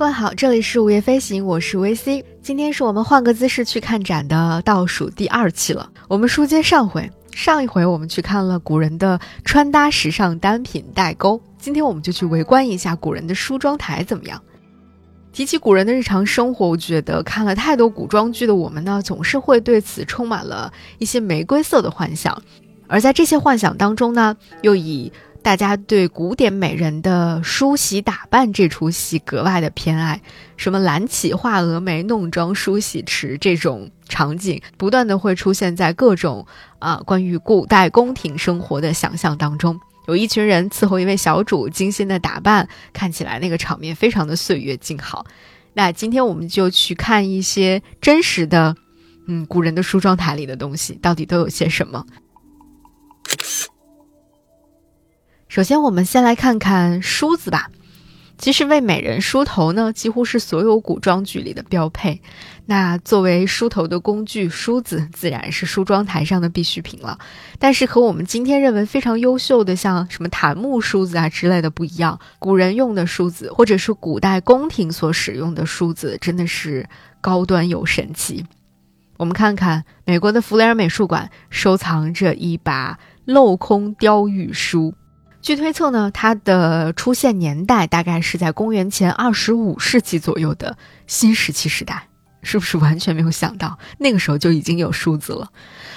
各位好，这里是午夜飞行，我是 VC。今天是我们换个姿势去看展的倒数第二期了。我们书接上回，上一回我们去看了古人的穿搭时尚单品代沟，今天我们就去围观一下古人的梳妆台怎么样？提起古人的日常生活，我觉得看了太多古装剧的我们呢，总是会对此充满了一些玫瑰色的幻想，而在这些幻想当中呢，又以大家对古典美人的梳洗打扮这出戏格外的偏爱，什么蓝起画蛾眉、弄妆梳洗池这种场景，不断的会出现在各种啊关于古代宫廷生活的想象当中。有一群人伺候一位小主，精心的打扮，看起来那个场面非常的岁月静好。那今天我们就去看一些真实的，嗯，古人的梳妆台里的东西到底都有些什么。首先，我们先来看看梳子吧。其实为美人梳头呢，几乎是所有古装剧里的标配。那作为梳头的工具，梳子自然是梳妆台上的必需品了。但是和我们今天认为非常优秀的，像什么檀木梳子啊之类的不一样，古人用的梳子，或者是古代宫廷所使用的梳子，真的是高端又神奇。我们看看美国的弗雷尔美术馆收藏着一把镂空雕玉梳。据推测呢，它的出现年代大概是在公元前二十五世纪左右的新石器时代，是不是完全没有想到那个时候就已经有梳子了？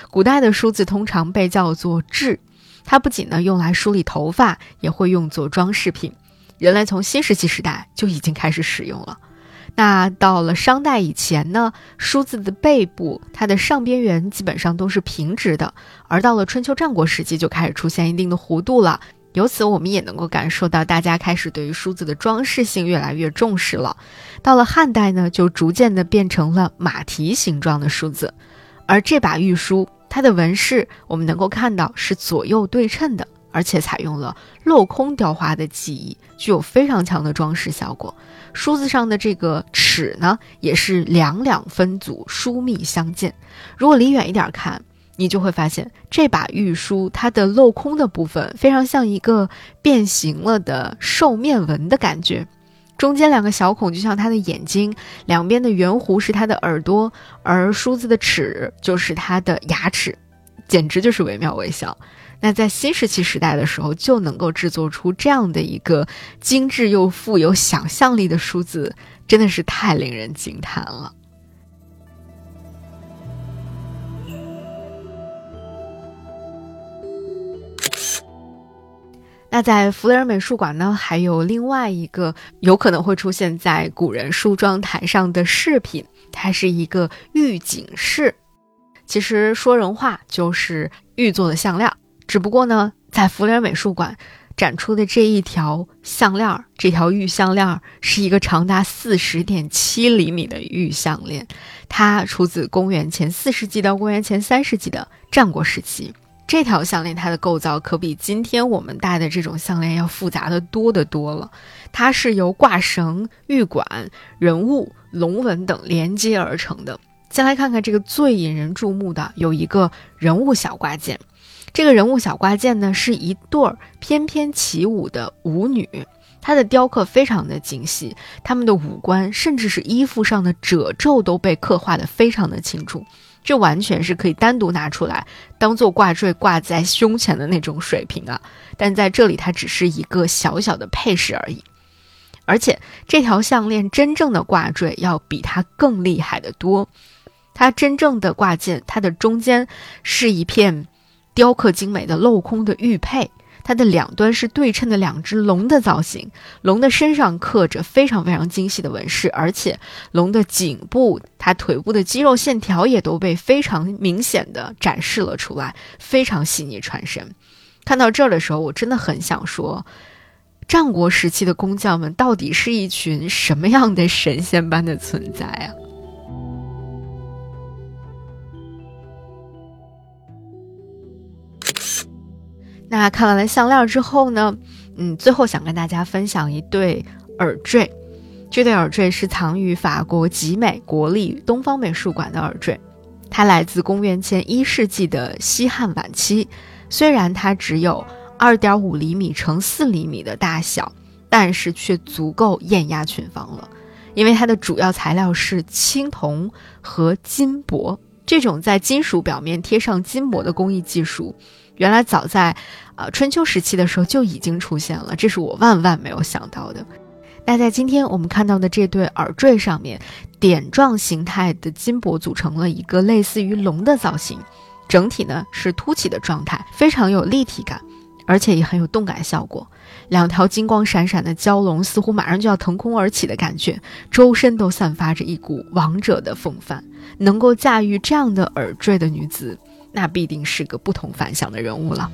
古代的梳子通常被叫做髻，它不仅呢用来梳理头发，也会用作装饰品。人类从新石器时代就已经开始使用了。那到了商代以前呢，梳子的背部它的上边缘基本上都是平直的，而到了春秋战国时期就开始出现一定的弧度了。由此，我们也能够感受到，大家开始对于梳子的装饰性越来越重视了。到了汉代呢，就逐渐的变成了马蹄形状的梳子。而这把玉梳，它的纹饰我们能够看到是左右对称的，而且采用了镂空雕花的技艺，具有非常强的装饰效果。梳子上的这个齿呢，也是两两分组，疏密相间。如果离远一点看，你就会发现这把玉梳，它的镂空的部分非常像一个变形了的兽面纹的感觉，中间两个小孔就像它的眼睛，两边的圆弧是它的耳朵，而梳子的齿就是它的牙齿，简直就是惟妙惟肖。那在新石器时代的时候，就能够制作出这样的一个精致又富有想象力的梳子，真的是太令人惊叹了。那在弗雷尔美术馆呢，还有另外一个有可能会出现在古人梳妆台上的饰品，它是一个玉颈饰。其实说人话就是玉做的项链，只不过呢，在弗雷尔美术馆展出的这一条项链，这条玉项链是一个长达四十点七厘米的玉项链，它出自公元前四世纪到公元前三世纪的战国时期。这条项链它的构造可比今天我们戴的这种项链要复杂的多得多了。它是由挂绳、玉管、人物、龙纹等连接而成的。先来看看这个最引人注目的，有一个人物小挂件。这个人物小挂件呢，是一对儿翩翩起舞的舞女，它的雕刻非常的精细，她们的五官甚至是衣服上的褶皱都被刻画的非常的清楚。这完全是可以单独拿出来当做挂坠挂在胸前的那种水平啊！但在这里，它只是一个小小的配饰而已。而且，这条项链真正的挂坠要比它更厉害的多。它真正的挂件，它的中间是一片雕刻精美的镂空的玉佩。它的两端是对称的两只龙的造型，龙的身上刻着非常非常精细的纹饰，而且龙的颈部、它腿部的肌肉线条也都被非常明显的展示了出来，非常细腻传神。看到这儿的时候，我真的很想说，战国时期的工匠们到底是一群什么样的神仙般的存在啊！那看完了项链之后呢，嗯，最后想跟大家分享一对耳坠。这对耳坠是藏于法国集美国立东方美术馆的耳坠，它来自公元前一世纪的西汉晚期。虽然它只有二点五厘米乘四厘米的大小，但是却足够艳压群芳了。因为它的主要材料是青铜和金箔。这种在金属表面贴上金箔的工艺技术，原来早在呃春秋时期的时候就已经出现了，这是我万万没有想到的。那在今天我们看到的这对耳坠上面，点状形态的金箔组成了一个类似于龙的造型，整体呢是凸起的状态，非常有立体感。而且也很有动感效果，两条金光闪闪的蛟龙似乎马上就要腾空而起的感觉，周身都散发着一股王者的风范。能够驾驭这样的耳坠的女子，那必定是个不同凡响的人物了。